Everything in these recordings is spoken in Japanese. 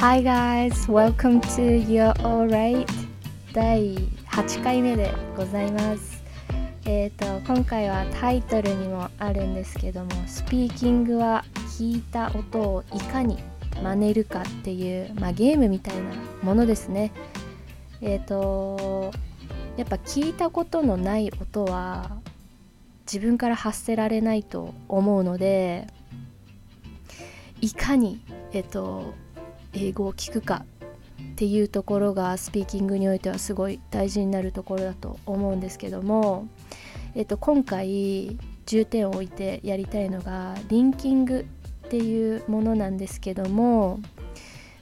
Hi guys, welcome to You're Alright 第8回目でございます。えっ、ー、と今回はタイトルにもあるんですけどもスピーキングは聞いた音をいかに真似るかっていう、まあ、ゲームみたいなものですね。えっ、ー、とやっぱ聞いたことのない音は自分から発せられないと思うのでいかにえっ、ー、と英語を聞くかっていうところがスピーキングにおいてはすごい大事になるところだと思うんですけども、えっと、今回重点を置いてやりたいのがリンキングっていうものなんですけども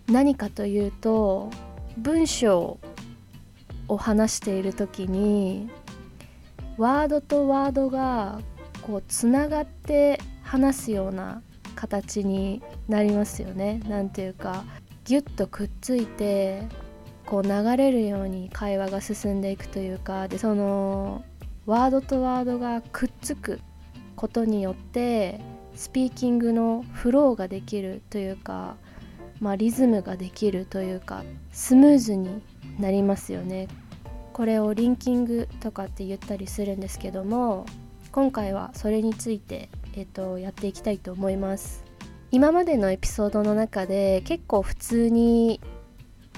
何かというと文章を話している時にワードとワードがこうつながって話すような形になりますよね。なんていうかギュッとくっついてこう流れるように会話が進んでいくというかでそのワードとワードがくっつくことによってスピーキングのフローができるというか、まあ、リズムができるというかスムーズになりますよね。これをリンキングとかって言ったりするんですけども今回はそれについて、えっと、やっていきたいと思います。今までのエピソードの中で結構普通に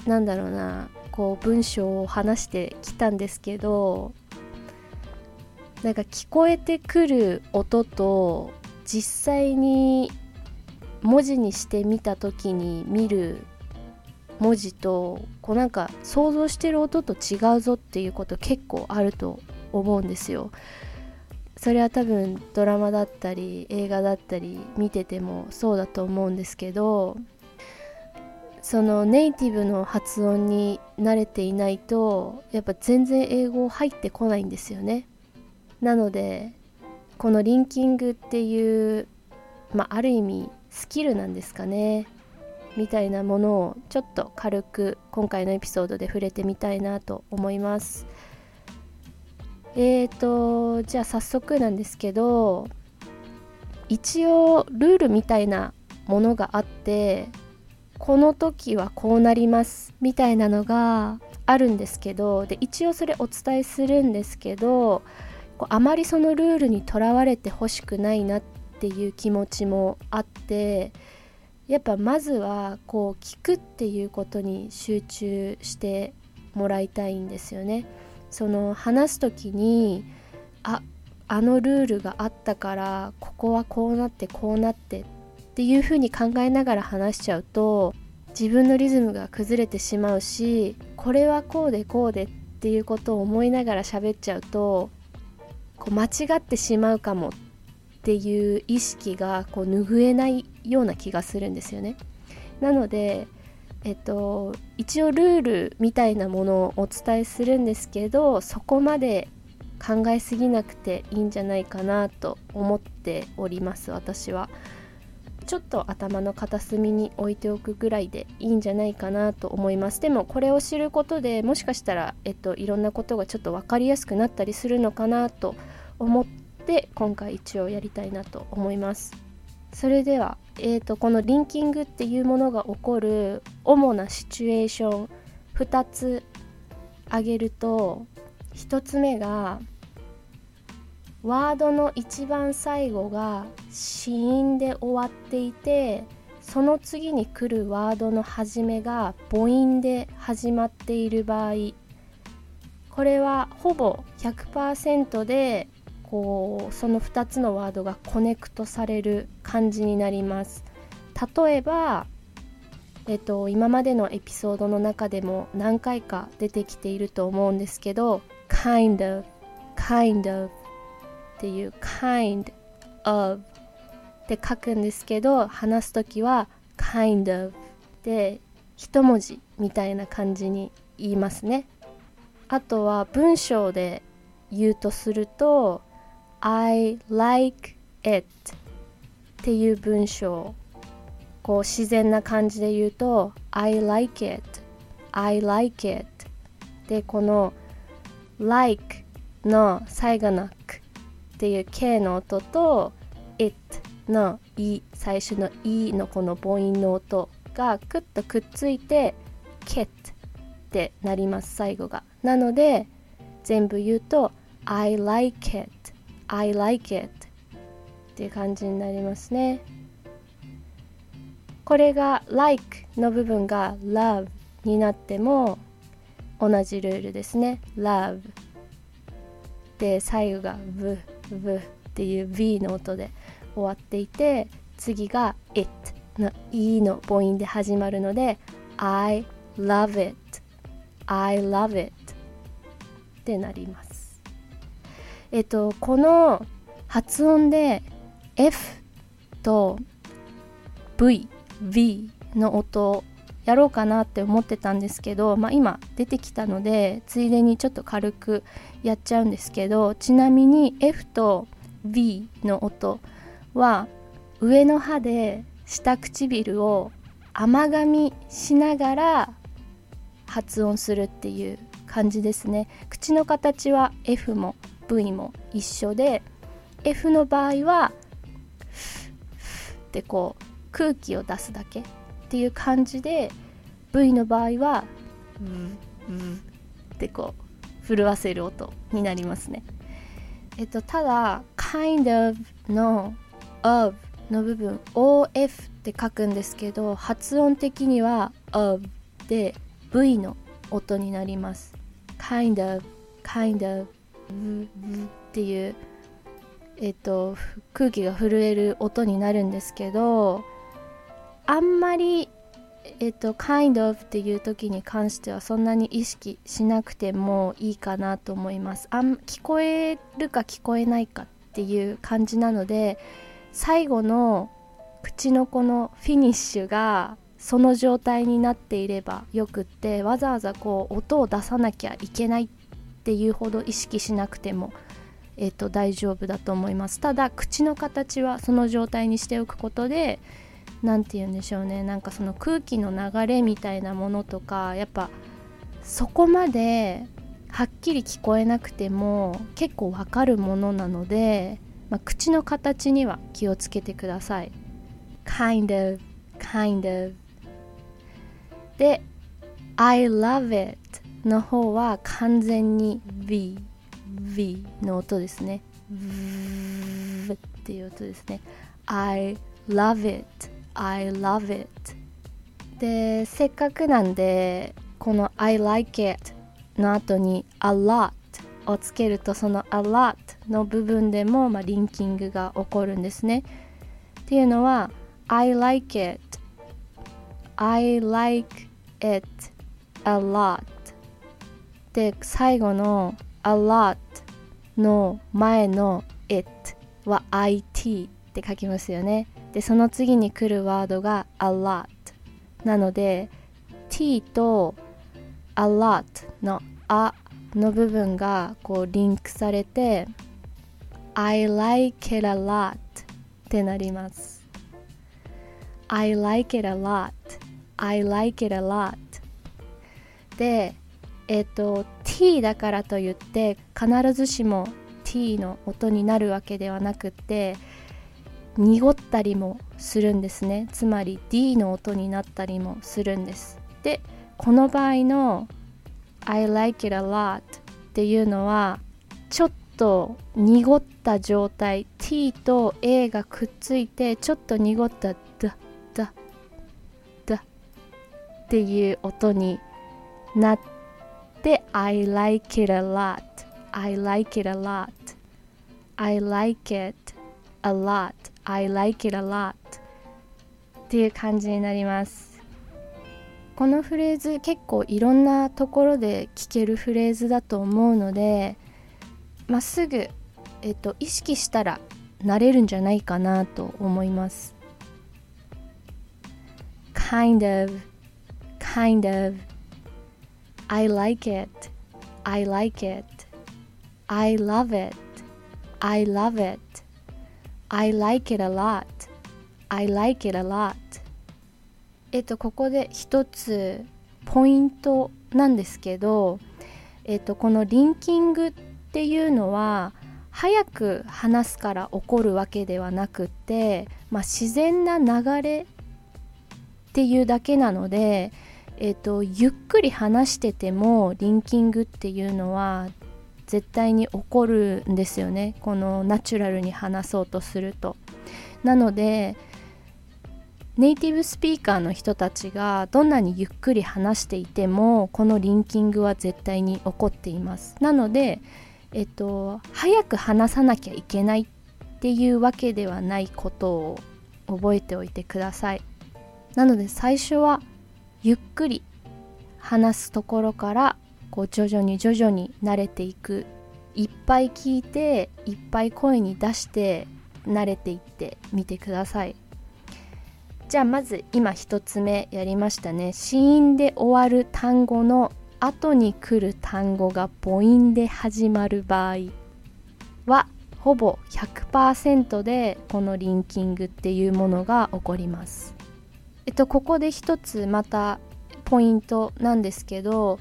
なんだろうなこう文章を話してきたんですけどなんか聞こえてくる音と実際に文字にしてみた時に見る文字とこうなんか想像してる音と違うぞっていうこと結構あると思うんですよ。それは多分ドラマだったり映画だったり見ててもそうだと思うんですけどそのネイティブの発音に慣れていないとやっぱ全然英語入ってこないんですよねなのでこのリンキングっていう、まあ、ある意味スキルなんですかねみたいなものをちょっと軽く今回のエピソードで触れてみたいなと思います。えーとじゃあ早速なんですけど一応ルールみたいなものがあってこの時はこうなりますみたいなのがあるんですけどで一応それお伝えするんですけどあまりそのルールにとらわれてほしくないなっていう気持ちもあってやっぱまずはこう聞くっていうことに集中してもらいたいんですよね。その話す時にああのルールがあったからここはこうなってこうなってっていうふうに考えながら話しちゃうと自分のリズムが崩れてしまうしこれはこうでこうでっていうことを思いながら喋っちゃうとこう間違ってしまうかもっていう意識がこう拭えないような気がするんですよね。なのでえっと、一応ルールみたいなものをお伝えするんですけどそこまで考えすぎなくていいんじゃないかなと思っております私は。ちょっと頭の片隅に置いておくぐらいでいいんじゃないかなと思います。でもこれを知ることでもしかしたら、えっと、いろんなことがちょっと分かりやすくなったりするのかなと思って今回一応やりたいなと思います。それでは、えーと、このリンキングっていうものが起こる主なシチュエーション2つ挙げると1つ目がワードの一番最後が子音で終わっていてその次に来るワードの始めが母音で始まっている場合。これはほぼ100%でこうその2つのワードがコネクトされる感じになります。例えば、えっと、今までのエピソードの中でも何回か出てきていると思うんですけど kind of kind of っていう kind of って書くんですけど話す時は kind of で一文字みたいな感じに言いますね。あとは文章で言うとすると I like it っていう文章こう自然な感じで言うと I like it I like it でこの like の最後のくっていう K の音と it の E 最初の E のこの母音の音がクッとくっついて kit ってなります最後が。なので全部言うと I like it I like it っていう感じになりますね。これが like の部分が love になっても同じルールですね。love で最後が v v っていう v の音で終わっていて次が it の e の母音で始まるので I love it I love it ってなります。えっとこの発音で F と V V の音やろうかなって思ってたんですけど、まあ、今出てきたのでついでにちょっと軽くやっちゃうんですけどちなみに F と V の音は上の歯で下唇を甘噛みしながら発音するっていう感じですね。口の形は F も V も一緒で F の場合はってこう空気を出すだけっていう感じで V の場合はうんうんってこう震わせる音になりますね。えっとただ kind of の of の部分 OF って書くんですけど発音的には of で V の音になります。kind of kind of っていうえっと空気が震える音になるんですけどあんまりえっと kind of っていう時に関してはそんなに意識しなくてもいいかなと思います。あん聞こえるか聞こえないかっていう感じなので最後の口のこのフィニッシュがその状態になっていればよくってわざわざこう音を出さなきゃいけないっっていうほど意識しなくても、えーと、大丈夫だと思います。ただ口の形はその状態にしておくことで何て言うんでしょうね。なんかその空気の流れみたいなものとかやっぱそこまではっきり聞こえなくても結構わかるものなのでまあ、口の形には気をつけてください。Kind of kind of. で I love it. の方は完全に V V の音ですね。V っていう音ですね。I love it. I love it. でせっかくなんでこの I like it の後に a lot をつけるとその a lot の部分でも、まあ、リンキングが起こるんですね。っていうのは I like it. I like it a lot. で最後の a lot の前の it は it って書きますよね。でその次に来るワードが a lot なので t と a lot のあの部分がこうリンクされて I like it a lot ってなります。I like it a lot. I like it a lot. でえっ、ー、と t だからといって必ずしも t の音になるわけではなくて濁ったりもするんですね。つまり D の音になったりもするんです。でこの場合の I like it a lot っていうのはちょっと濁った状態 T と A がくっついてちょっと濁ったダダダっていう音になってで I like it a lot. I like it a lot. I like it a lot. I like it a lot. っていう感じになります。このフレーズ結構いろんなところで聞けるフレーズだと思うのでまっすぐ、えっと、意識したらなれるんじゃないかなと思います。Kind of kind of. I like it. I like it. I love it. I love it. I like it a lot. I like it a lot. えっと、ここで一つポイントなんですけど、えっと、このリンキングっていうのは早く話すから起こるわけではなくて、まあ、自然な流れっていうだけなので、えーと、ゆっくり話しててもリンキングっていうのは絶対に起こるんですよね。このナチュラルに話そうとすると。なのでネイティブスピーカーの人たちがどんなにゆっくり話していてもこのリンキングは絶対に起こっています。なのでえっと早く話さなきゃいけないっていうわけではないことを覚えておいてください。なので最初はゆっくり話すところからこう徐々に徐々に慣れていく。いっぱい聞いていっぱい声に出して慣れていってみてください。じゃあまず今1つ目やりましたね。子音で終わる単語の後に来る単語が母音で始まる場合はほぼ100%でこのリンキングっていうものが起こります。えっとここで一つまたポイントなんですけど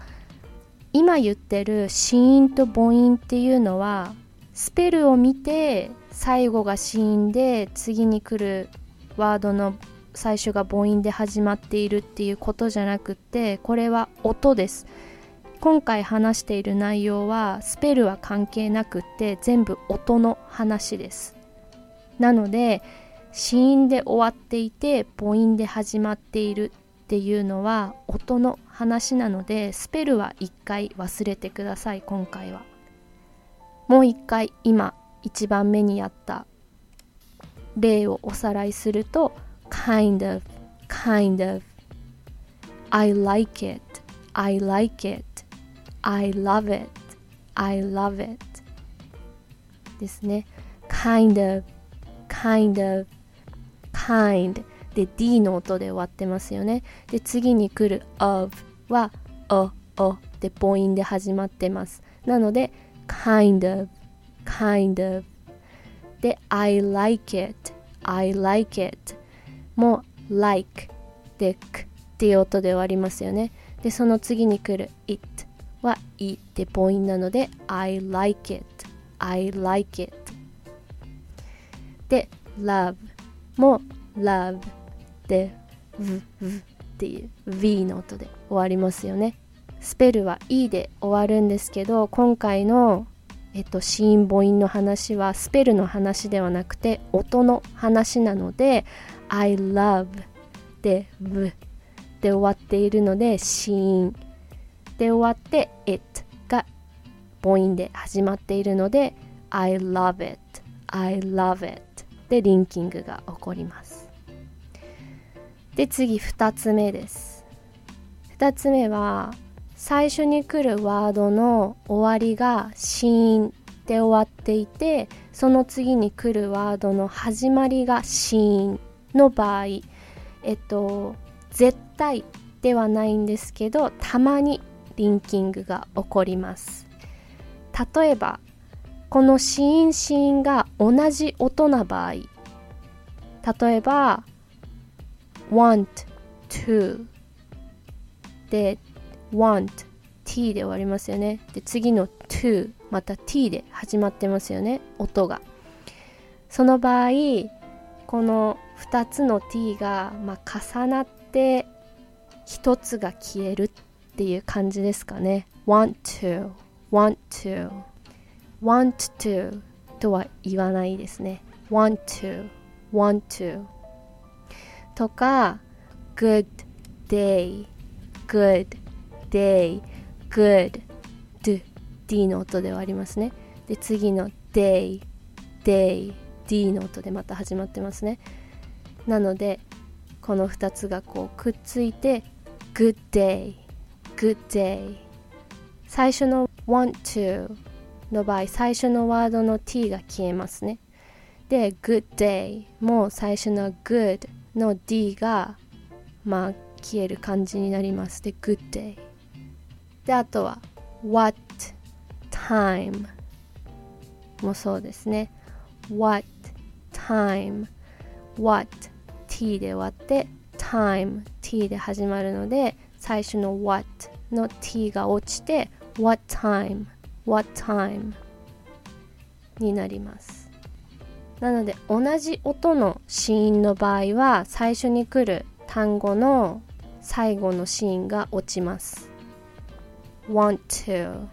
今言ってる子音と母音っていうのはスペルを見て最後が子音で次に来るワードの最初が母音で始まっているっていうことじゃなくってこれは音です。今回話している内容はスペルは関係なくって全部音の話です。なので子音で終わっていて母音で始まっているっていうのは音の話なのでスペルは一回忘れてください今回はもう一回今一番目にやった例をおさらいすると kind of, kind of. I like it, I like it, I love it, I love it. ですね。kind of, kind of, kind で D の音で終わってますよね。で、次に来る of は o, o で母音で始まってます。なので、kind of, kind of で I like it, I like it も like でくっていう音で終わりますよねでその次に来る it はいって母音なので I like it I like it で love も love で v, v っていう V の音で終わりますよね。スペルは E で終わるんですけど今回のえっと、子音母音の話はスペルの話ではなくて音の話なので I love で v で終わっているので子音で終わって it が母音で始まっているので I love it I love it でリンキングが起こります。で次2つ目です。2つ目は最初に来るワードの終わりが子音で終わっていてその次に来るワードの始まりが子音の場合えっと絶対ではないんですけどたまにリンキングが起こります。例えばこの子音子音が同じ音な場合例えば want to で want t で終わりますよね。で次の to また t で始まってますよね。音が。その場合この2つの t が、まあ、重なって1つが消えるっていう感じですかね。want to want to want to とは言わないですね want to want to とか good day good day good d d の音ではありますねで次の day day D の音でまた始まってますねなのでこの2つがこうくっついて Good day Good day 最初の want to の場合最初のワードの t が消えますね。で good day も最初の good の d がまあ消える感じになります。で good day であとは what time もそうですね。what time what t で終わって time t で始まるので最初の what の t が落ちて what time what time になります。なので同じ音の子音の場合は最初に来る単語の最後のシーンが落ちます。want to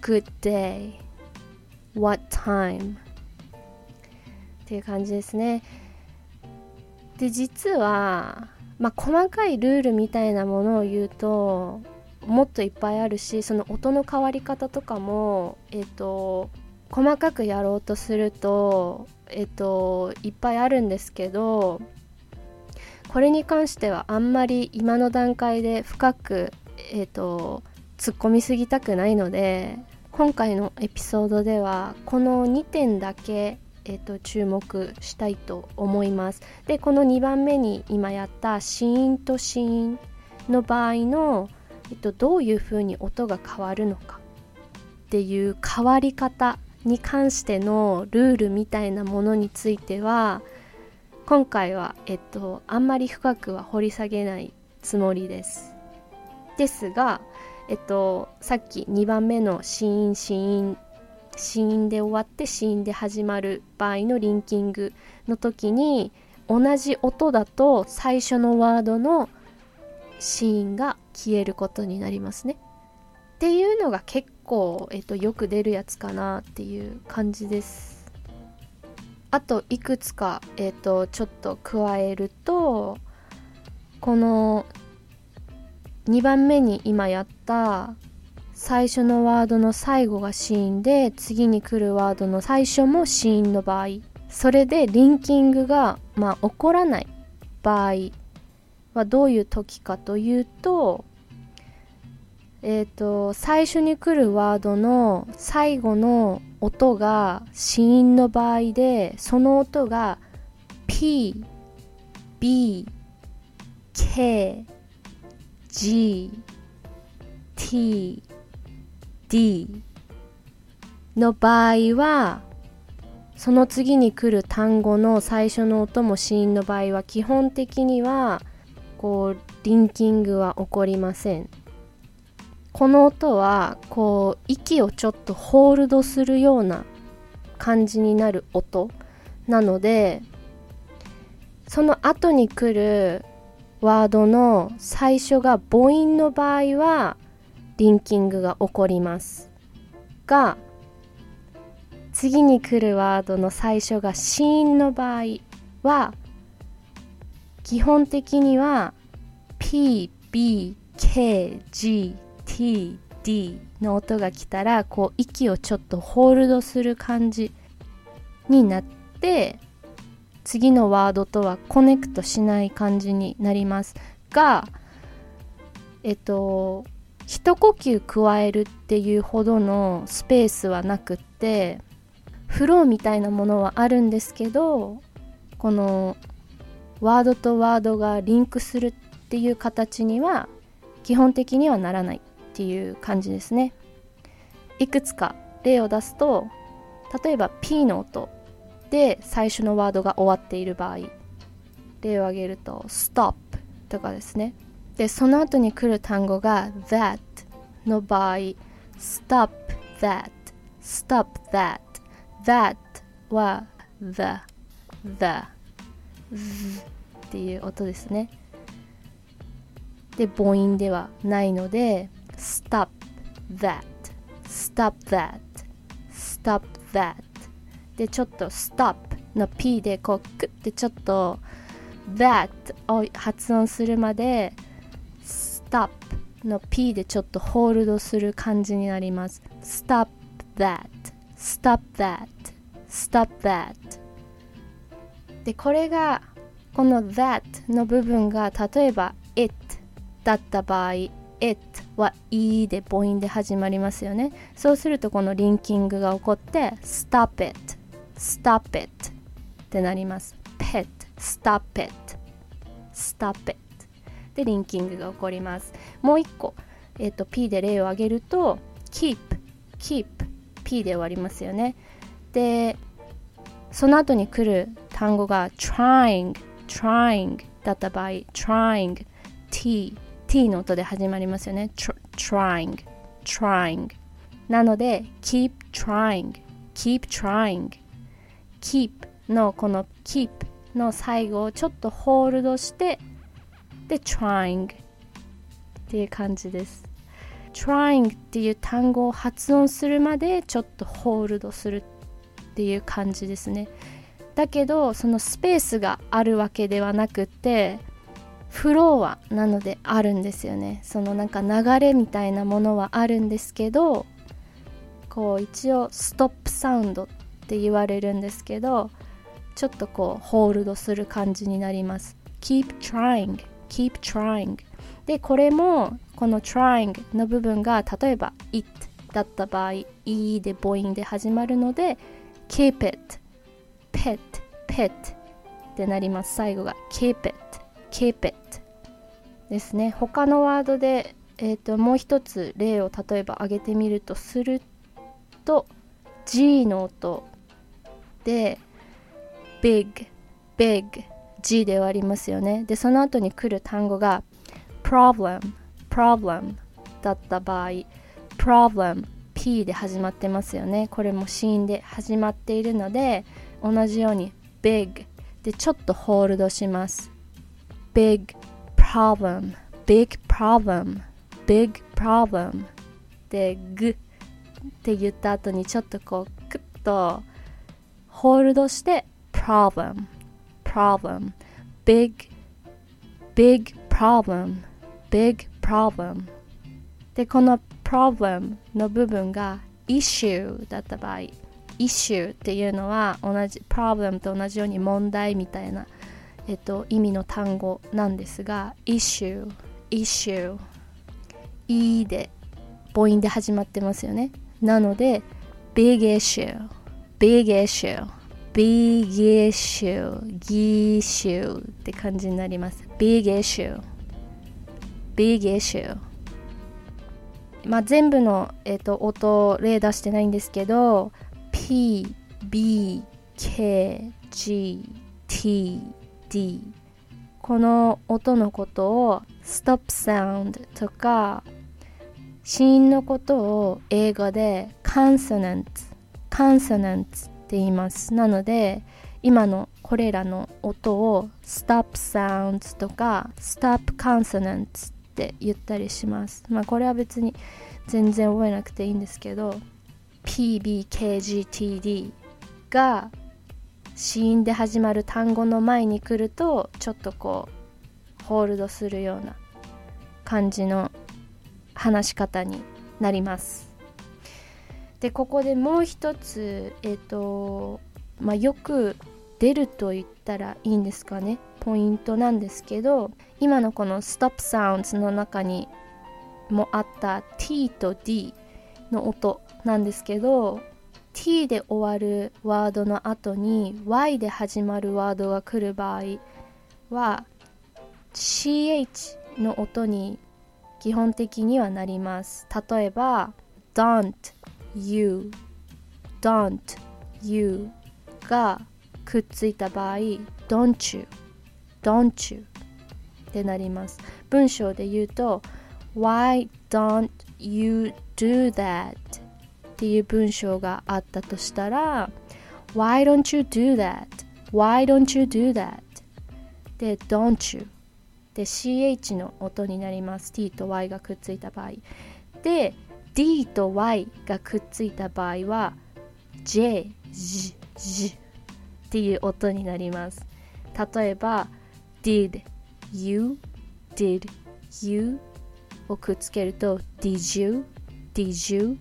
good day what time っていう感じですね。で実はまあ細かいルールみたいなものを言うともっといっぱいあるしその音の変わり方とかもえっ、ー、と細かくやろうとするとえっ、ー、といっぱいあるんですけどこれに関してはあんまり今の段階で深くえっ、ー、と突っ込みすぎたくないので今回のエピソードではこの2点だけえーと、注目したいと思います。でこの2番目に今やった子音と子音の場合のえっと、どういうふうに音が変わるのかっていう変わり方に関してのルールみたいなものについては今回は、えっと、あんまり深くは掘り下げないつもりです。ですが、えっと、さっき2番目の子音子音子音で終わって子音で始まる場合のリンキングの時に同じ音だと最初のワードのシーンが消えることになりますね。っていうのが結構、えっと、よく出るやつかなっていう感じです。あといくつか、えっと、ちょっと加えるとこの2番目に今やった最初のワードの最後がシーンで次に来るワードの最初もシーンの場合それでリンキングが、まあ、起こらない場合はどういう時かというとえっ、ー、と最初に来るワードの最後の音が子音の場合でその音が P B K G T D の場合はその次に来る単語の最初の音も子音の場合は基本的にはこうリンキングは起こりません。この音はこう息をちょっとホールドするような感じになる音なのでその後に来るワードの最初が母音の場合はリンキングが起こります。が次に来るワードの最初が子音の場合は基本的には P、B、K、G、T、D の音が来たらこう息をちょっとホールドする感じになって次のワードとはコネクトしない感じになりますがえっと一呼吸加えるっていうほどのスペースはなくってフローみたいなものはあるんですけどこのワードとワードがリンクするっていう形には基本的にはならないっていう感じですね。いくつか例を出すと例えば P の音で最初のワードが終わっている場合例を挙げると stop とかですね。でその後に来る単語が that の場合 stop that stop that that は the the っていう音ですねで母音ではないので stop that stop that stop that でちょっと stop の P でこうクッてちょっと that を発音するまで stop の P でちょっとホールドする感じになります stop that stop that stop that でこれがこの that の部分が例えば it だった場合 it は e で母音で始まりますよね。そうするとこのリンキングが起こって stop it stop it ってなります。pet stop it stop it でリンキングが起こります。もう一個、えーと、P で例を挙げると keep keep P で終わりますよね。でその後に来る単語が trying trying だった場合 trying t t の音で始まりますよね。Trying trying なので keep trying keep trying keep のこの keep の最後をちょっとホールドしてで trying っていう感じです。trying っていう単語を発音するまでちょっとホールドするっていう感じですね。だけどそのスペースがあるわけではなくてフローはなのであるんですよね。そのなんか流れみたいなものはあるんですけどこう一応ストップサウンドって言われるんですけどちょっとこうホールドする感じになります。Keep trying keep trying. でこれもこの trying の部分が例えば it だった場合 e で母音で始まるので keep it pet pet ってなります。最後が keep it keep it ですね。他のワードで、えーと、もう一つ例を例えば挙げてみるとすると G の音で big big G で終わりますよね。でその後に来る単語が problem problem だった場合 problem P で始まってますよね。これも子音で始まっているので同じように big でちょっとホールドします big problem big problem big problem でグって言った後にちょっとこうクッとホールドして problem problem big big problem big problem でこの problem の部分が issue だった場合 issue っていうのは同じ problem と同じように問題みたいな、えっと、意味の単語なんですが issue issue e で母音で始まってますよね。なので big issue big issue big issue ギーシュって感じになります。big issue big issue まあ全部の、えーと、音例出してないんですけど P B K G T D この音のことを stop sound とか子音のことを英語で consonant consonant って言います。なので今のこれらの音を stop sound とか stop consonant って言ったりします。まあこれは別に全然覚えなくていいんですけど PBKGTD が子音で始まる単語の前に来るとちょっとこうホールドするような感じの話し方になります。でここでもう一つえっ、ー、とまあよく出ると言ったらいいんですかね。ポイントなんですけど今のこの Stop Sounds の中にもあった T と D の音。なんですけど T で終わるワードの後に Y で始まるワードが来る場合は CH の音に基本的にはなります。例えば don't you don't you がくっついた場合 don't you don't you ってなります。文章で言うと why don't you do that? っていう文章があったとしたら why don't you do that why don't you do that で don't you で CH の音になります T と Y がくっついた場合で D と Y がくっついた場合は J、J、J っていう音になります例えば did you did you をくっつけると did you did you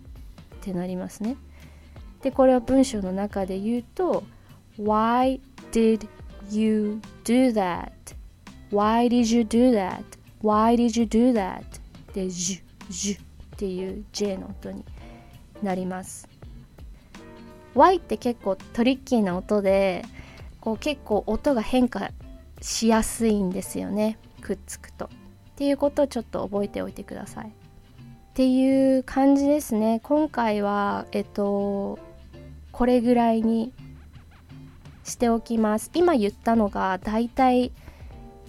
ってなりますね。でこれは文章の中で言うと why did you do that? Why did you do that? Why did you do that? で j ジュっていう J の音になります。Y って結構トリッキーな音でこう結構音が変化しやすいんですよね。くっつくと。っていうことをちょっと覚えておいてください。っていう感じですね。今回はえっとこれぐらいにしておきます。今言ったのがだいたい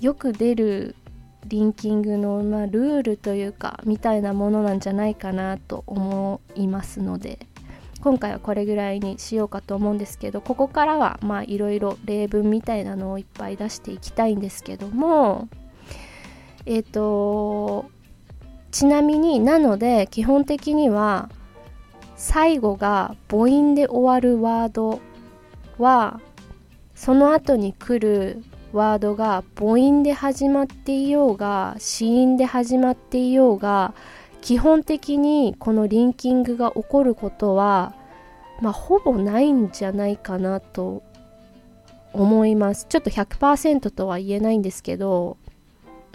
よく出るリンキングの、まあ、ルールというかみたいなものなんじゃないかなと思いますので今回はこれぐらいにしようかと思うんですけどここからはまあいろいろ例文みたいなのをいっぱい出していきたいんですけどもえっ、ー、とちなみになので基本的には最後が母音で終わるワードはその後に来るワードが母音で始まっていようが子音で始まっていようが基本的にこのリンキングが起こることはまあほぼないんじゃないかなと思います。ちょっと100%とは言えないんですけど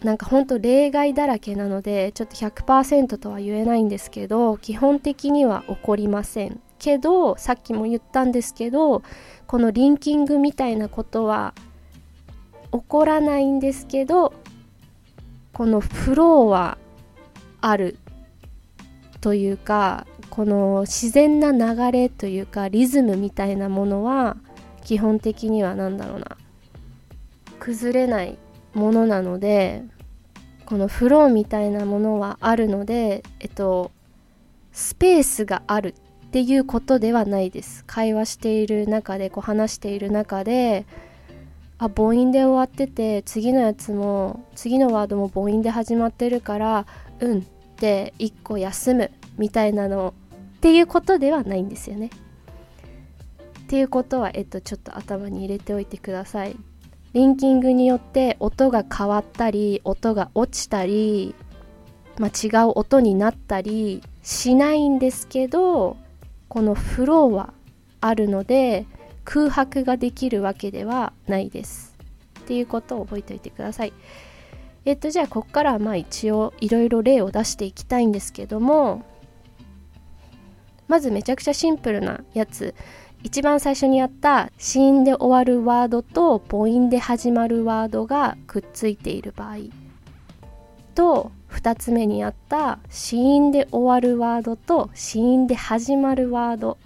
なんかほんと例外だらけなのでちょっと100%とは言えないんですけど基本的には起こりません。けどさっきも言ったんですけどこのリンキングみたいなことは起こらないんですけどこのフローはあるというかこの自然な流れというかリズムみたいなものは基本的には何だろうな崩れないものなのでこのフローみたいなものはあるのでえっとスペースがあるっていうことではないです会話している中でこう話している中であ母音で終わってて次のやつも次のワードも母音で始まってるからうんって1個休むみたいなのっていうことではないんですよね。っていうことは、えっと、ちょっと頭に入れておいてください。リンキングによって音が変わったり音が落ちたり、まあ、違う音になったりしないんですけどこのフローはあるので空白ができるわけではないです。っていうことを覚えておいてください。えっとじゃあここからはまあ一応いろいろ例を出していきたいんですけどもまずめちゃくちゃシンプルなやつ。一番最初にやった子音で終わるワードと母音で始まるワードがくっついている場合と2つ目にやった子音で終わるワードと子音で始まるワード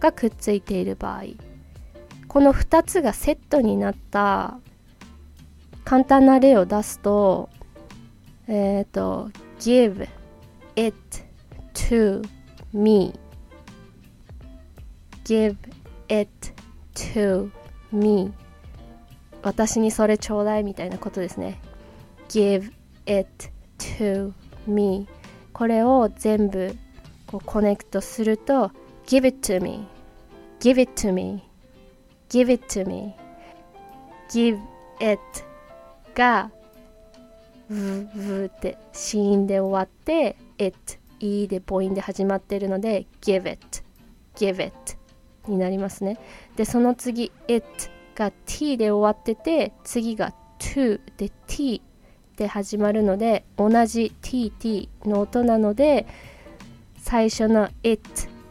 がくっついている場合。この2つがセットになった簡単な例を出すとえっ、ー、と give it to me give it to me 私にそれちょうだいみたいなことですね give it to me これを全部こうコネクトすると give it to me give it to me give it to me give it がブブって子音で終わって it e で母音で始まってるので give it give it になりますねでその次 it が t で終わってて次が to で t で始まるので同じ tt の音なので最初の it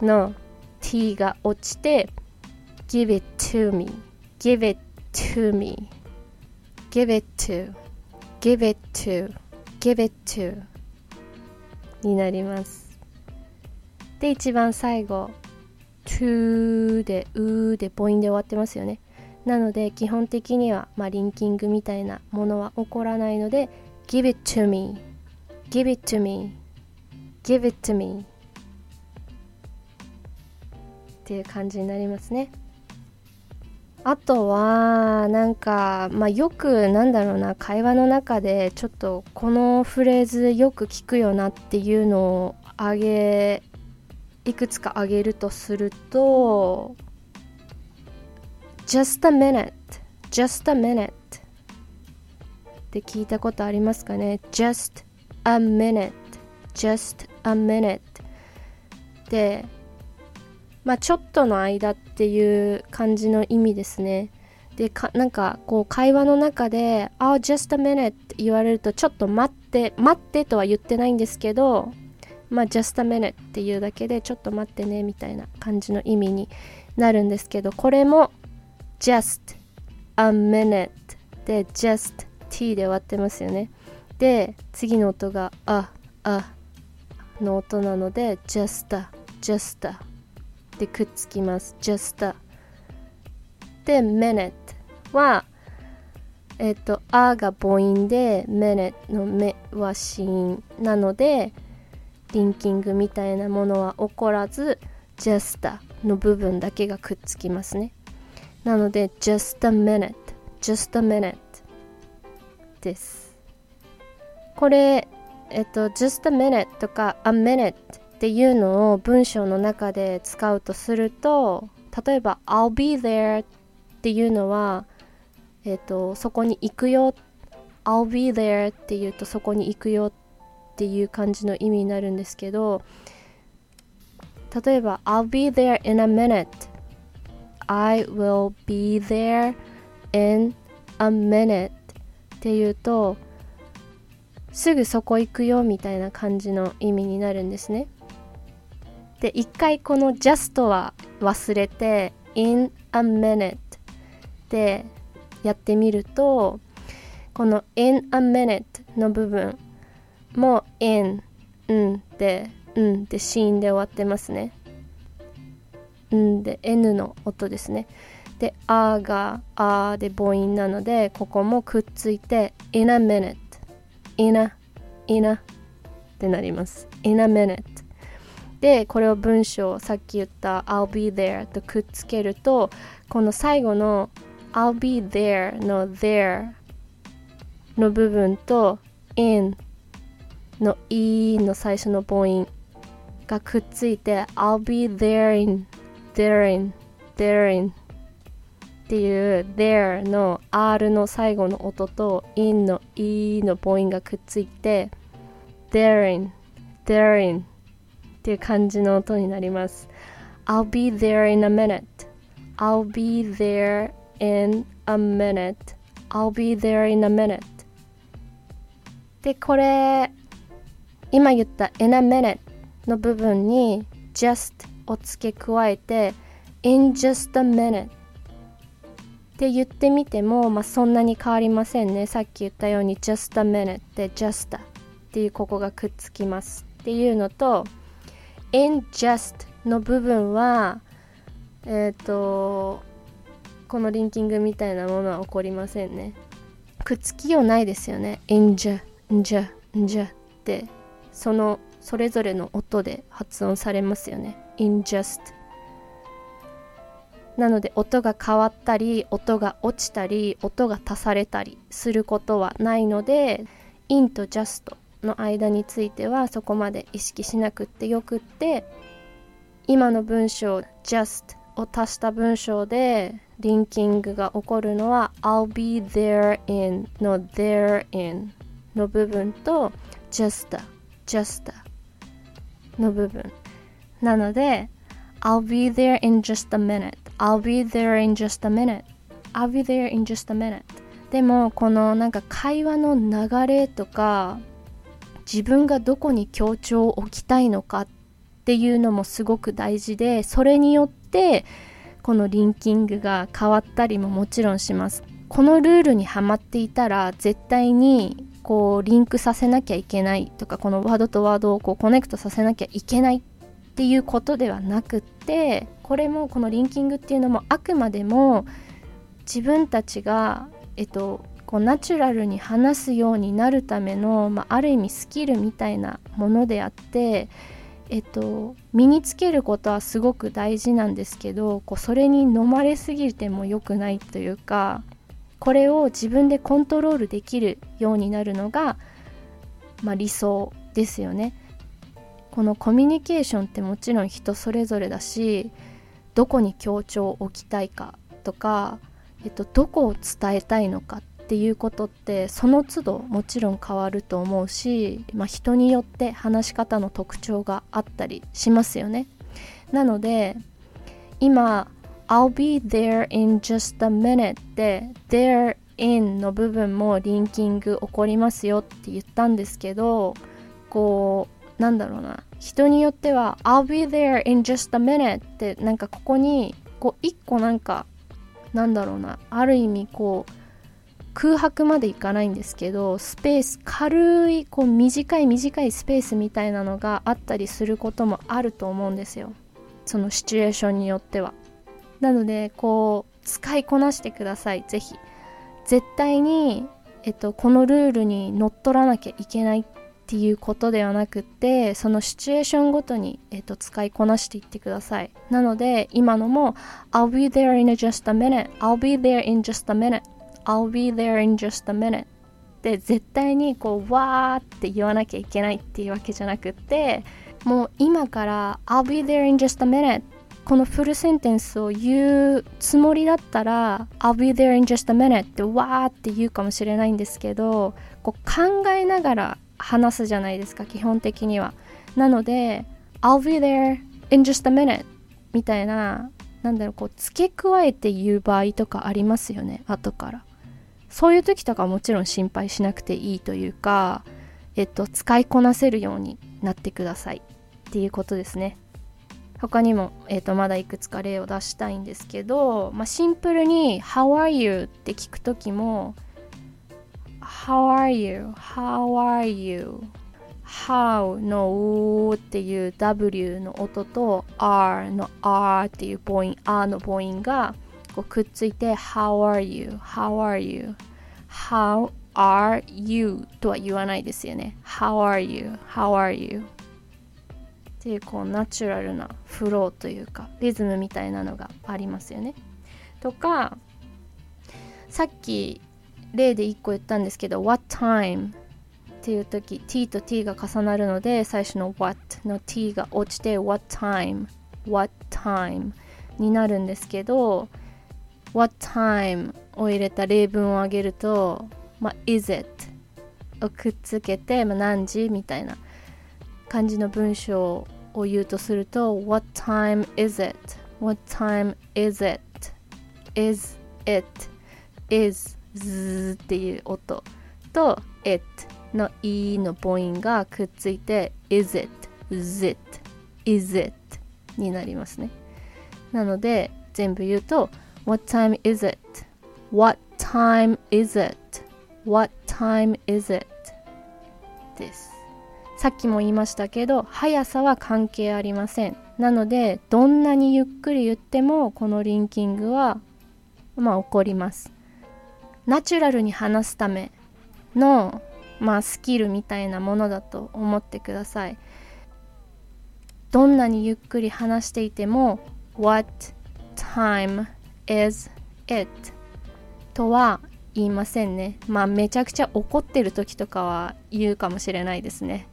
の t が落ちて give it to me give it to me give it to give it to give it to になりますで一番最後 to でうで母音で終わってますよね。なので基本的には、まあ、リンキングみたいなものは起こらないので give it to me. give it to me. give it to me. っていう感じになりますね。あとはなんか、まあ、よくなんだろうな会話の中でちょっとこのフレーズよく聞くよなっていうのをあげいくつか挙げるとすると just a minute just a minute って聞いたことありますかね？just a minute just a minute でまあちょっとの間っていう感じの意味ですね。でかなんかこう会話の中で「Oh just a minute」って言われるとちょっと待って待ってとは言ってないんですけどまあ just a minute っていうだけでちょっと待ってねみたいな感じの意味になるんですけどこれも just a minute で just t で終わってますよね。で次の音がああの音なので just a just a でくっつきます。just a で minute はえっ、と「あ」が母音で「minute」の「め」は子音なのでリンキングみたいなものは起こらず just a の部分だけがくっつきますね。なので just a minute just a minute です。これ、えっと、just a minute とか a minute っていうのを文章の中で使うとすると例えば I'll be there っていうのは、えっと、そこに行くよ。I'll be there っていうとそこに行くよってていう感じの意味になるんですけど例えば I'll be there in a minute I will be there in a minute っていうとすぐそこ行くよみたいな感じの意味になるんですね。で一回この just は忘れて in a minute でやってみるとこの in a minute の部分も in うんでうんでシーンで終わってますね。うんで N の音ですね。で、あがあで母音なので、ここもくっついて in a minute, in a, in a ってなります。in a minute で、これを文章、さっき言った I'll be there とくっつけると、この最後の I'll be there の there の部分と in の e の最初の母音がくっついて I'll be there in there in there in っていう there の R の最後の音と in の E の母音がくっついて therein therein っていう感じの音になります I'll be there in a minute I'll be there in a minute I'll be there in a minute でこれ今言った in a minute の部分に just を付け加えて in just a minute って言ってみても、まあ、そんなに変わりませんねさっき言ったように just a minute で just っていうここがくっつきますっていうのと in just の部分はえっ、ー、とこのリンキングみたいなものは起こりませんねくっつきようないですよね in just, in just, in just ってそのそれぞれの音で発音されますよね。In just なので音が変わったり音が落ちたり音が足されたりすることはないので in と just の間についてはそこまで意識しなくってよくって今の文章 just を足した文章でリンキングが起こるのは I'll be there in の there in の部分と just just の部分。なので I'll be there in just a minute. I'll be there in just a minute. I'll be there in just a minute. でもこのなんか会話の流れとか自分がどこに強調を置きたいのかっていうのもすごく大事でそれによってこのリンキングが変わったりももちろんします。このルールにはまっていたら絶対にこうリンクさせなきゃいけないとかこのワードとワードをこうコネクトさせなきゃいけないっていうことではなくってこれもこのリンキングっていうのもあくまでも自分たちが、えっと、こうナチュラルに話すようになるための、まあ、ある意味スキルみたいなものであって、えっと、身につけることはすごく大事なんですけどこうそれに飲まれすぎても良くないというかこれを自分でコントロールできるようになるのが、まあ、理想ですよね。このコミュニケーションってもちろん人それぞれだしどこに強調を置きたいかとか、えっと、どこを伝えたいのかっていうことってその都度もちろん変わると思うし、まあ、人によって話し方の特徴があったりしますよね。なので今 I'll be there in just a minute で there in の部分もリンキング起こりますよって言ったんですけどこうなんだろうな。人によっては I'll be there in just a minute ってなんかここにこう一個なんかなんだろうな。ある意味こう空白までいかないんですけどスペース軽いこう短い短いスペースみたいなのがあったりすることもあると思うんですよ。そのシチュエーションによっては。なのでこう使いこなしてください。ぜひ。絶対に、えっと、このルールにのっとらなきゃいけないっていうことではなくてそのシチュエーションごとに、えーと、使いこなしていってください。なので今のも I'll be there in just a minute. I'll be there in just a minute. I'll be there in just a minute. って絶対にこうわーって言わなきゃいけないっていうわけじゃなくってもう今から I'll be there in just a minute このフルセンテンスを言うつもりだったら I'll be there in just a minute ってわーって言うかもしれないんですけどこう考えながら話すじゃないですか基本的には。なので I'll be there in just a minute みたいななんだろうこう付け加えて言う場合とかありますよね後から。そういう時とかもちろん心配しなくていいというかえっと使いこなせるようになってくださいっていうことですね。他にも、えー、とまだいくつか例を出したいんですけど、まあ、シンプルに「How are you?」って聞く時も「How are you? How are you?」How の U っていう W の音と R の R っていう母音 R の母音がこうくっついて How are you? How are you? How are you? とは言わないですよね How are you? How are you? っていうこうナチュラルなフローというかリズムみたいなのがありますよねとかさっき例で1個言ったんですけど What time? っていう時 t と t が重なるので最初の what の t が落ちて what time what time になるんですけど what time を入れた例文をあげると、まあ、is it をくっつけて、まあ、何時みたいな感じの文章を言うとすると what time is it what time is it is it is ズっていう音と it の E の母音がくっついて is it, is it, is it になりますね。なので全部言うと What time is it? What time is it? What time is it? です。さっきも言いましたけど速さは関係ありません。なのでどんなにゆっくり言ってもこのリンキングはまあ起こります。ナチュラルに話すためのまあスキルみたいなものだと思ってくださいどんなにゆっくり話していても What time is it? とは言いませんねまあめちゃくちゃ怒ってる時とかは言うかもしれないですね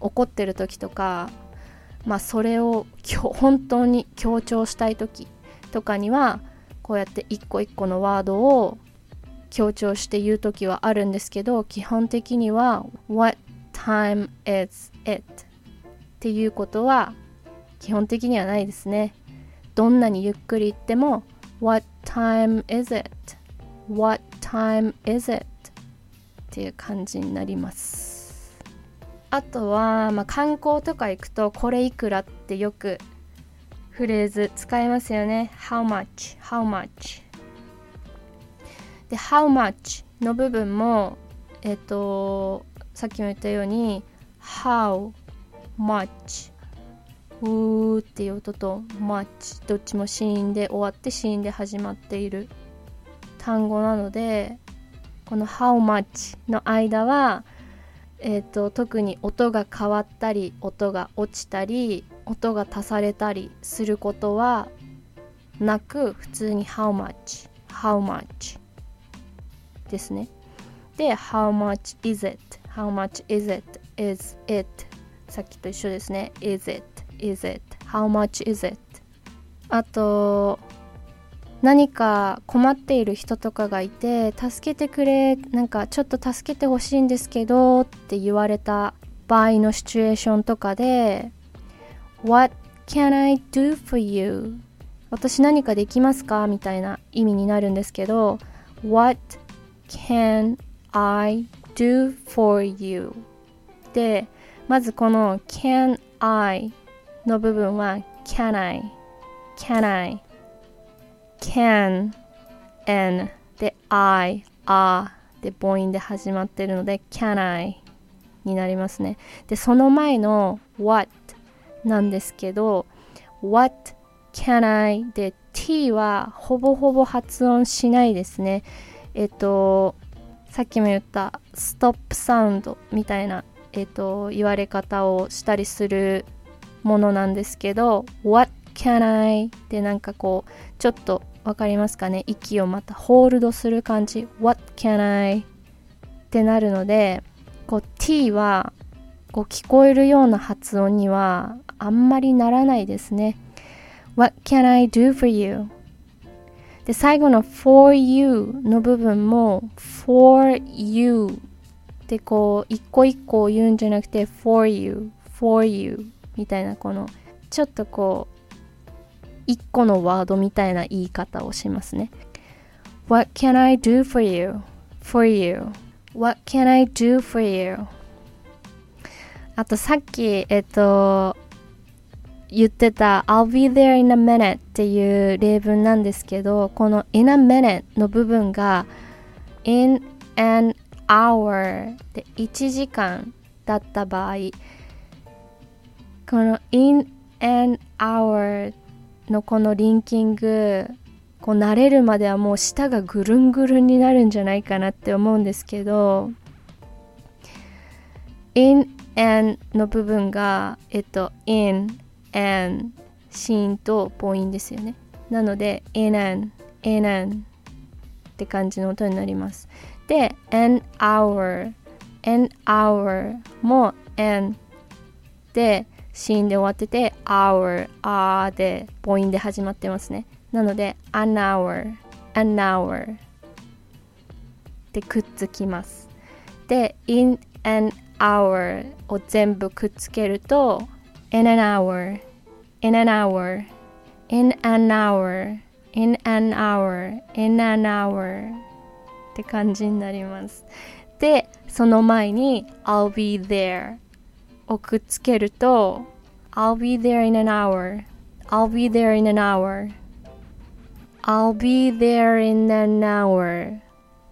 怒ってる時とかまあそれを 本当に強調したい時とかにはこうやって一個一個のワードを強調して言う時はあるんですけど基本的には What time is it? っていうことは基本的にはないですねどんなにゆっくり言っても What time is it? What time is it? っていう感じになりますあとは、まあ、観光とか行くとこれいくらってよくフレーズ使いますよね How much? How much? で How much? の部分もえっ、とさっきも言ったように How much? うーっていう音と much? どっちも子音で終わって子音で始まっている単語なのでこの How much の間はえーと、特に音が変わったり音が落ちたり音が足されたりすることはなく普通に How much How much ですね。で、How much is it? How much is it? Is it? さっきと一緒ですね。Is it? Is it? How much is it? あと、何か困っている人とかがいて、助けてくれ、なんかちょっと助けてほしいんですけどって言われた場合のシチュエーションとかで、What can I do for you? 私何かできますかみたいな意味になるんですけど、What can I do for you? で、まずこの can I の部分は can I, can I, can, and で I, a で母音で始まってるので can I になりますね。で、その前の what なんですけど what can I で t はほぼほぼ発音しないですね。えっとさっきも言ったストップサウンドみたいな、えっと、言われ方をしたりするものなんですけど What can I? ってなんかこうちょっと分かりますかね？息をまたホールドする感じ What can I? ってなるのでこう t はこう聞こえるような発音にはあんまりならないですね What can I do for you? で最後の for you の部分も for you ってこう一個一個言うんじゃなくて for you for you みたいなこのちょっとこう一個のワードみたいな言い方をしますね What can I do for you? for you What can I do for you? あとさっきえっと言ってた I'll be there in a minute っていう例文なんですけどこの in a minute の部分が in an hour で1時間だった場合この in an hour ってのこのリンキングこう慣れるまではもう舌がぐるんぐるんになるんじゃないかなって思うんですけど in and の部分がえっと in and シーンと母音ですよね。なので in and in and って感じの音になります。で an hour an hour も an でシーンで終わってて hour あーで母音で始まってますねなので an hour an hour でくっつきますで in an hour を全部くっつけると in an hour in an hour in an hour in an hour in an hour って感じになりますでその前に I'll be there をくっつけると I'll be there in an hour I'll be there in an hour I'll be there in an hour っ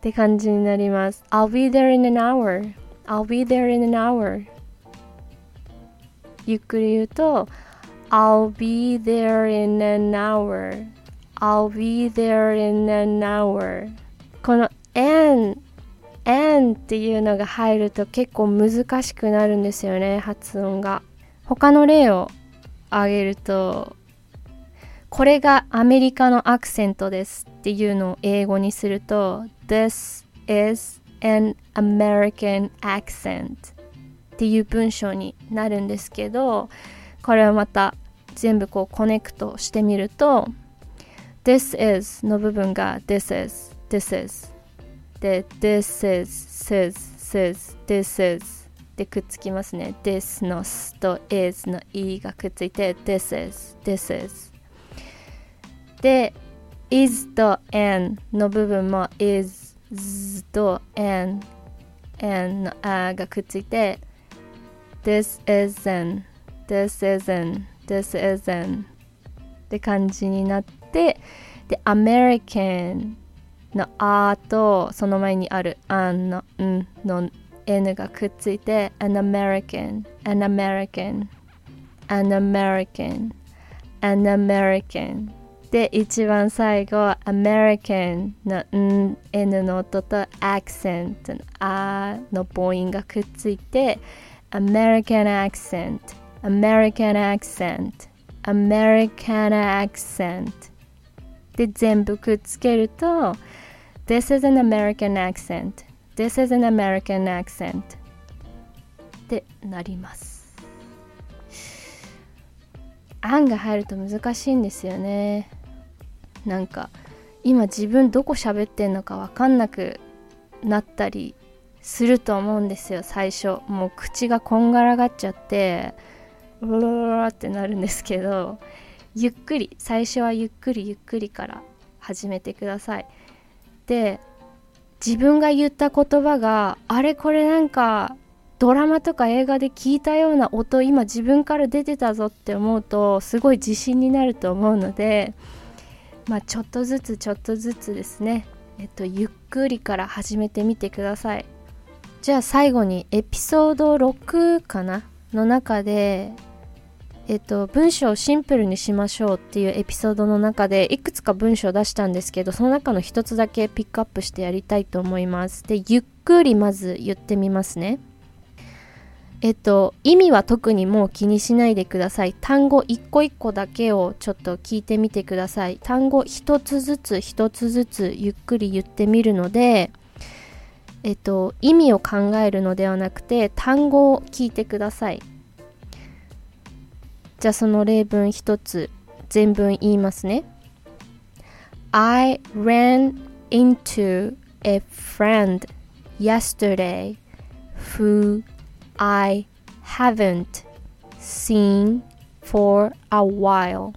て感じになります I'll be there in an hour I'll be there in an hour ゆっくり言うと I'll be there in an hour I'll be there in an hour この n and っていうのが入ると結構難しくなるんですよね発音が。他の例を挙げるとこれがアメリカのアクセントですっていうのを英語にすると This is an American accent っていう文章になるんですけどこれはまた全部こうコネクトしてみると This is の部分が This is This is で This is says says This is でくっつきますね This の S と is の E がくっついて This is This is で is と an の部分も is と an an のあがくっついて This isn't This isn't This isn't って感じになってで American のあとその前にある an のんの n がくっついて an American an American an American an American で一番最後 American のん N の音と accent のあの母音がくっついて American accent American accent American accent で全部くっつけると This is an American accent. This is an American accent. ってなります。案が入ると難しいんですよね。なんか今自分どこ喋ってんのか分かんなくなったりすると思うんですよ。最初。もう口がこんがらがっちゃってブロロロってなるんですけどゆっくり。最初はゆっくりゆっくりから始めてください。で自分が言った言葉があれこれなんかドラマとか映画で聞いたような音今自分から出てたぞって思うとすごい自信になると思うのでまあちょっとずつちょっとずつですね。えっとゆっくりから始めてみてください。じゃあ最後にエピソード6かな？の中でえっと、文章をシンプルにしましょうっていうエピソードの中でいくつか文章を出したんですけどその中の一つだけピックアップしてやりたいと思います。でゆっくりまず言ってみますね。えっと意味は特にもう気にしないでください。単語一個一個だけをちょっと聞いてみてください。単語一つずつ一つずつゆっくり言ってみるのでえっと、意味を考えるのではなくて単語を聞いてください。じゃあその例文一つ全文言いますね I ran into a friend yesterday who I haven't seen for a while.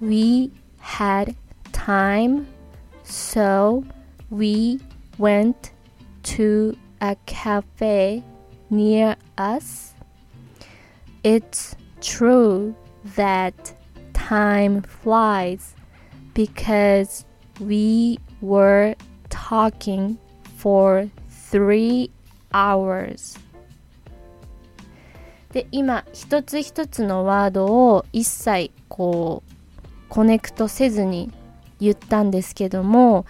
We had time, so we went to a cafe near us. It's true that time flies because we were talking for three hours. で今一つ一つのワードを一切こうコネクトせずに言ったんですけども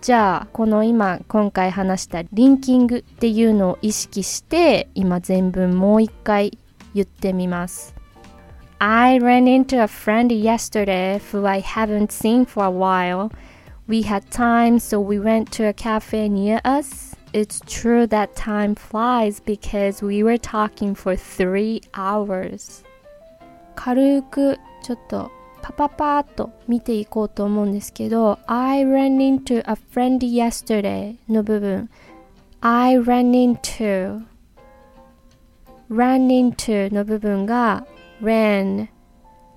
じゃあこの今今回話したリンキングっていうのを意識して今全文もう一回言ってみます I ran into a friend yesterday who I haven't seen for a while. We had time, so we went to a cafe near us. It's true that time flies because we were talking for three hours. 軽くちょっとパパパーっと見ていこうと思うんですけど I ran into a friend yesterday の部分 I ran into ran into の部分が ran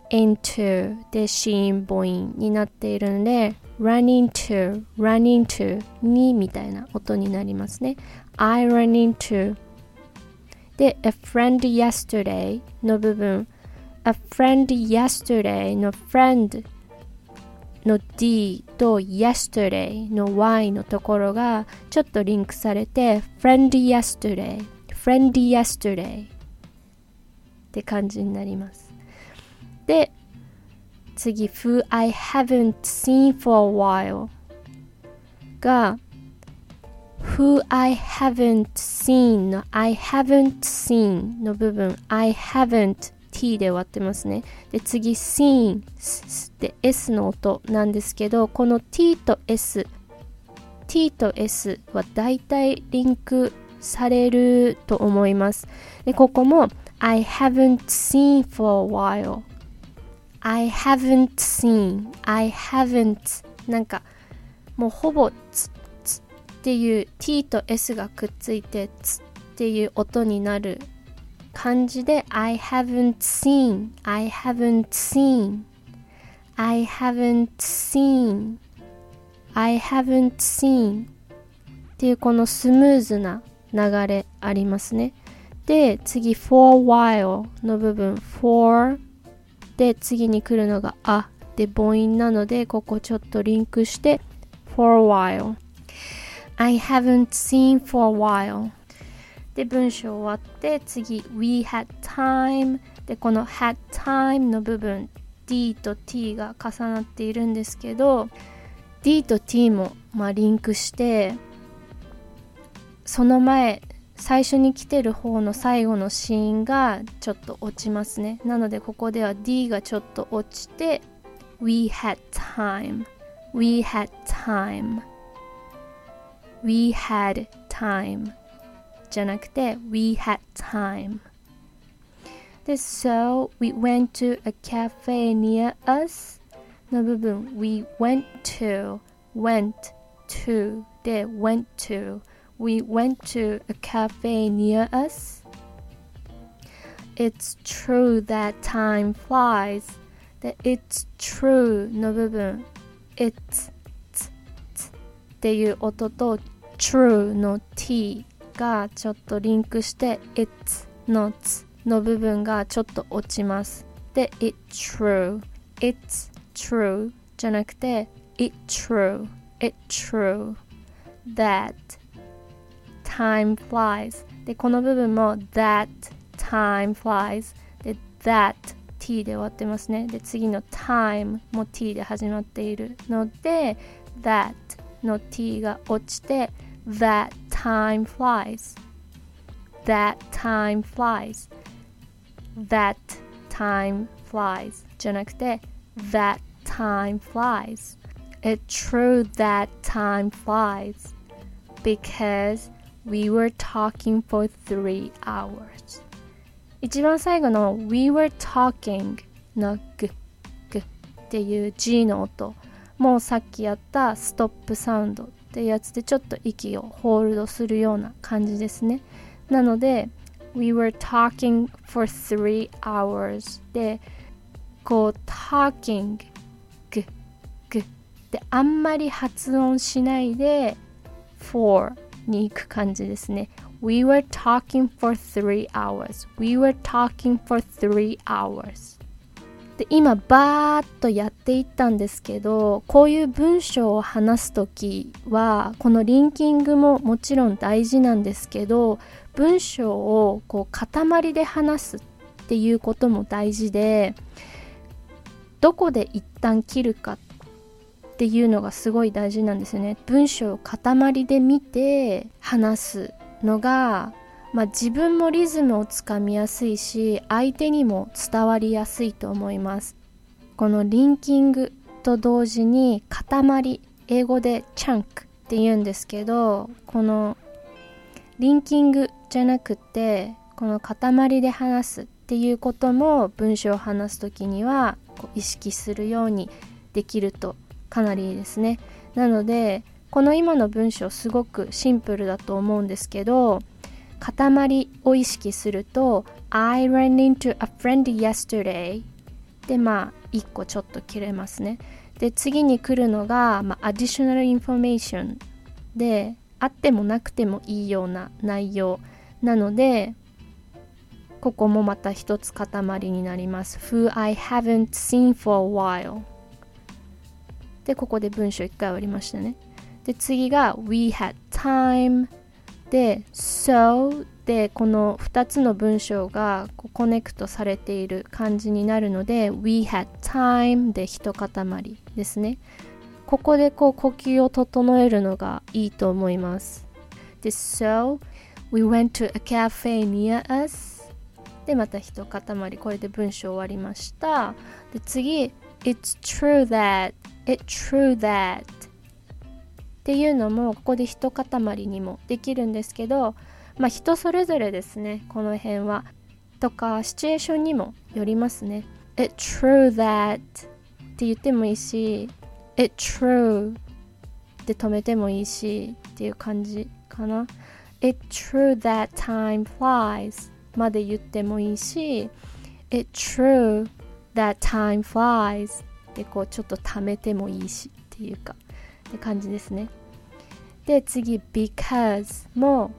into で子音母音になっているので run into run into にみたいな音になりますね I ran into で a friend yesterday の部分 a friend yesterday の friend の D と yesterday の Y のところがちょっとリンクされて friend yesterday friend yesterday って感じになります。で、次、who I haven't seen for a while が who I haven't seen の I haven't seen の部分 I haven't t で終わってますね。で、次 seen で s の音なんですけど、この t と s t と s はだいたいリンクされると思います。で、ここも I haven't seen for a while I haven't seen I haven't なんかもうほぼつっていう t と s がくっついてつっていう音になる感じで I haven't seen I haven't seen I haven't seen I haven't seen っていうこのスムーズな流れありますね。で、次 for while の部分。for で次に来るのがあ。で母音なのでここちょっとリンクして for a while I haven't seen for a while で文章終わって次 We had time でこの had time の部分。D と T が重なっているんですけど D と T も、まあ、リンクしてその前最初に来てる方の最後のシーンがちょっと落ちますねなのでここでは D がちょっと落ちて We had time We had time We had time じゃなくて We had time で So we went to a cafe near us の部分 We went to went to で went to we went to a cafe near us. It's true that time flies. The it's true の部分 it's っていう音と true の t がちょっとリンクして it's の t の部分がちょっと落ちます。で、it's true, it's true じゃなくて it true, it true that time flies でこの部分も that time flies で that t で終わってますねで次の time も t で始まっているので that の t が落ちて that time flies that time flies that time flies じゃなくて that time flies It's true that time flies because we were talking for three hours. 一番最後の we were talking のグッグッっていう G の音。もうさっきやったストップサウンドってやつでちょっと息をホールドするような感じですね。なので We were talking for three hours でこう talking グッグであんまり発音しないで for に行く感じですね。We were talking for three hours. We were talking for three hours. で今バーッとやっていったんですけどこういう文章を話す時はこのリンキングももちろん大事なんですけど文章をこう塊で話すっていうことも大事でどこで一旦切るかっていうのがすごい大事なんですよね。文章を塊で見て話すのがまあ、自分もリズムをつかみやすいし相手にも伝わりやすいと思います。このリンキングと同時に塊英語でチャンクって言うんですけどこのリンキングじゃなくてこの塊で話すっていうことも文章を話す時にはこう意識するようにできるとかなりいいですね。なのでこの今の文章すごくシンプルだと思うんですけど塊を意識すると I ran into a friend yesterday でまあ1個ちょっと切れますね。で次に来るのが、まあ、additional information であってもなくてもいいような内容なのでここもまた一つ塊になります。Who I haven't seen for a while でここで文章1回終わりましたね。で次が We had time で So でこの2つの文章がコネクトされている感じになるので We had time で一塊ですね。ここでこう呼吸を整えるのがいいと思います。で So we went to a cafe near us でまた一塊。これで文章終わりました。で次。It's true that It true that. っていうのもここで一塊にもできるんですけどまあ人それぞれですねこの辺は。とかシチュエーションにもよりますね。It true that. って言ってもいいし It true. で止めてもいいしっていう感じかな。It true that time flies. まで言ってもいいし It true that time flies. でこうちょっと貯めてもいいしっていうかって感じですね。で次 because も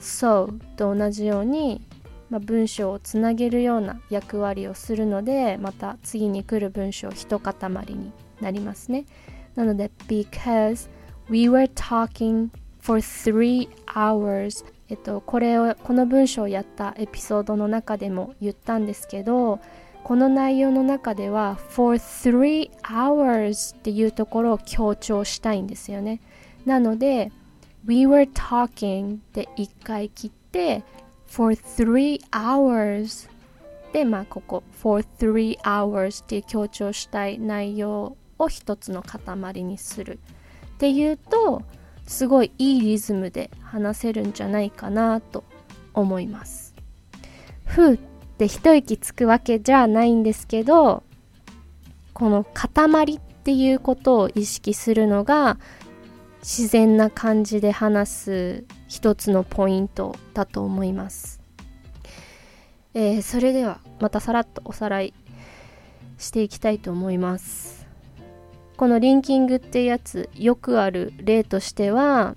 so と同じように、まあ、文章をつなげるような役割をするのでまた次に来る文章一塊になりますね。なので because we were talking for three hours えっとこれをこの文章をやったエピソードの中でも言ったんですけどこの内容の中では for three hours っていうところを強調したいんですよねなので we were talking で一回切って for three hours でまあここ for three hours っていう強調したい内容を一つの塊にするっていうとすごいいいリズムで話せるんじゃないかなと思います。ふうって一息つくわけじゃないんですけどこの塊っていうことを意識するのが自然な感じで話す一つのポイントだと思います。えー、それではまたさらっとおさらいしていきたいと思います。このリンキングってやつよくある例としては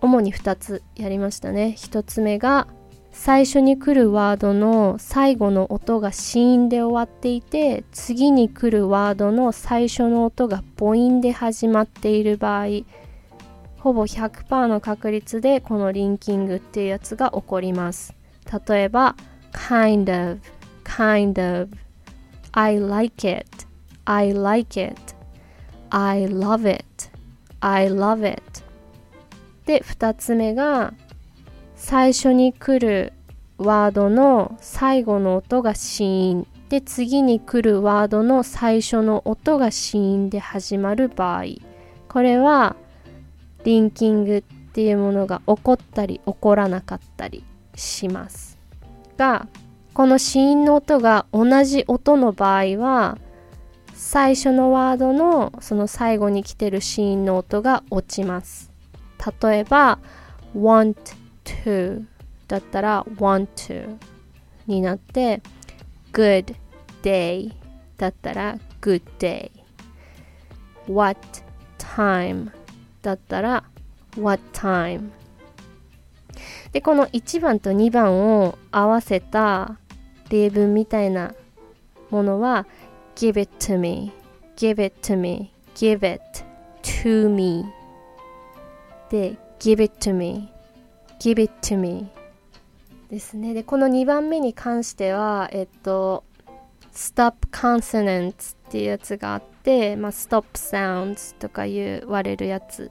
主に2つやりましたね。1つ目が最初に来るワードの最後の音が子音で終わっていて次に来るワードの最初の音が母音で始まっている場合ほぼ100%の確率でこのリンキングっていうやつが起こります。例えば kind of kind of I like it I like it I love it I love it で2つ目が最初に来るワードの最後の音が子音で次に来るワードの最初の音が子音で始まる場合これはリンキングっていうものが起こったり起こらなかったりしますがこの子音の音が同じ音の場合は最初のワードのその最後に来てる子音の音が落ちます。例えば want to だったら want to になって good day だったら good day what time だったら what time でこの1番と2番を合わせた例文みたいなものは give it to me give it to me give it to me で give it to me give it to me ですね。でこの2番目に関してはえっと stop consonants っていうやつがあって、まあ、stop sounds とか言われるやつ。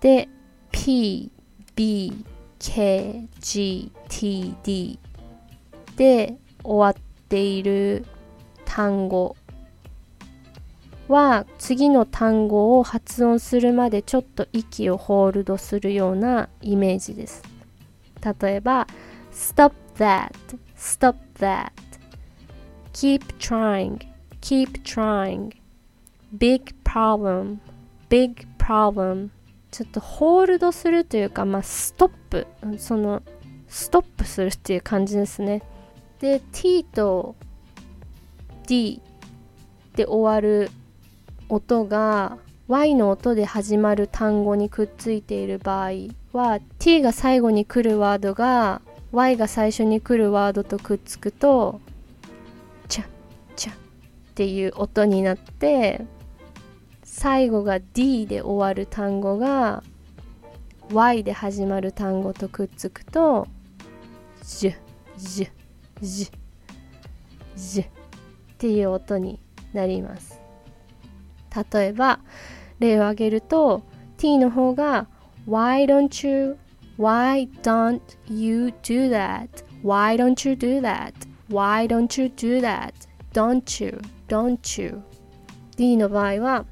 で P, B, K, G, T, D で終わっている単語は次の単語を発音するまでちょっと息をホールドするようなイメージです。例えば stop that stop that keep trying keep trying big problem big problem ちょっとホールドするというかまあストップそのストップするっていう感じですね。で T と D で終わる音が Y の音で始まる単語にくっついている場合は T が最後に来るワードが Y が最初に来るワードとくっつくとチャチャっていう音になって最後が D で終わる単語が Y で始まる単語とくっつくとジュジュジュジュっていう音になります。例えば例を挙げると T の方が Why don't you Why don't you do that? Why don't you do that? Why don't you do that? Don't you? Don't you? D の場合は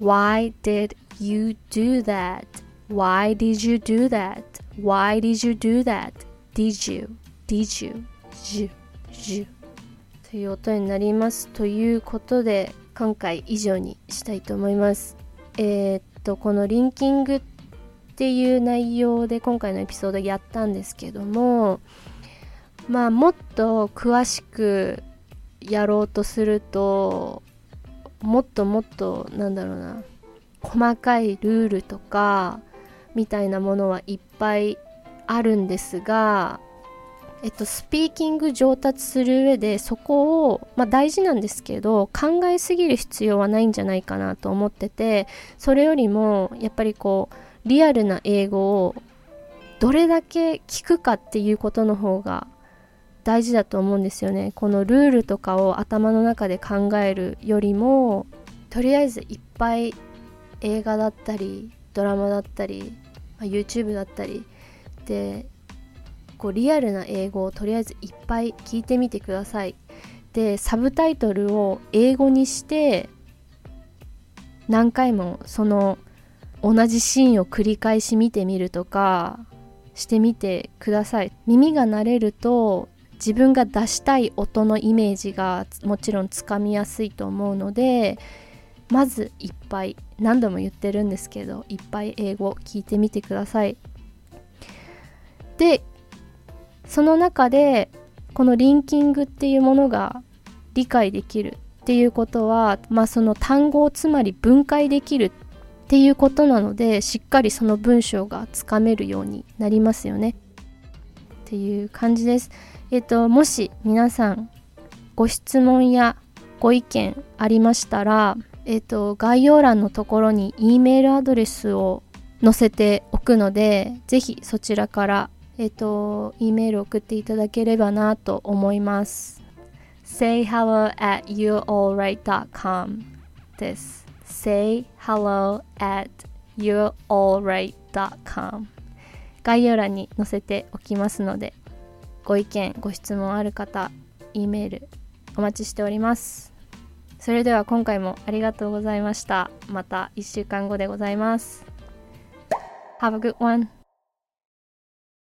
Why did you do that? Why did you do that? Why did you do that? Did you? Did you? ジュジュという音になりますということで今回以上にしたいと思います。えー、っとこのリンキングっていう内容で今回のエピソードやったんですけどもまあもっと詳しくやろうとするともっともっとなんだろうな細かいルールとかみたいなものはいっぱいあるんですがえっと、スピーキング上達する上でそこを、まあ、大事なんですけど考えすぎる必要はないんじゃないかなと思っててそれよりもやっぱりこうリアルな英語をどれだけ聞くかっていうことの方が大事だと思うんですよね。このルールとかを頭の中で考えるよりもとりあえずいっぱい映画だったりドラマだったり、まあ、YouTube だったりでこうリアルな英語をとりあえずいっぱい聞いてみてください。でサブタイトルを英語にして何回もその同じシーンを繰り返し見てみるとかしてみてください。耳が慣れると自分が出したい音のイメージがもちろんつかみやすいと思うのでまずいっぱい何度も言ってるんですけどいっぱい英語聞いてみてください。でその中でこのリンキングっていうものが理解できるっていうことは、まあ、その単語をつまり分解できるっていうことなのでしっかりその文章がつかめるようになりますよねっていう感じです。えっ、ともし皆さんご質問やご意見ありましたら、えっ、と概要欄のところに E メールアドレスを載せておくのでぜひそちらからえっ、と、E メール送っていただければなと思います。say hello at youalright.com です。say hello at youalright.com 概要欄に載せておきますので、ご意見、ご質問ある方、E メールお待ちしております。それでは今回もありがとうございました。また1週間後でございます。Have a good one!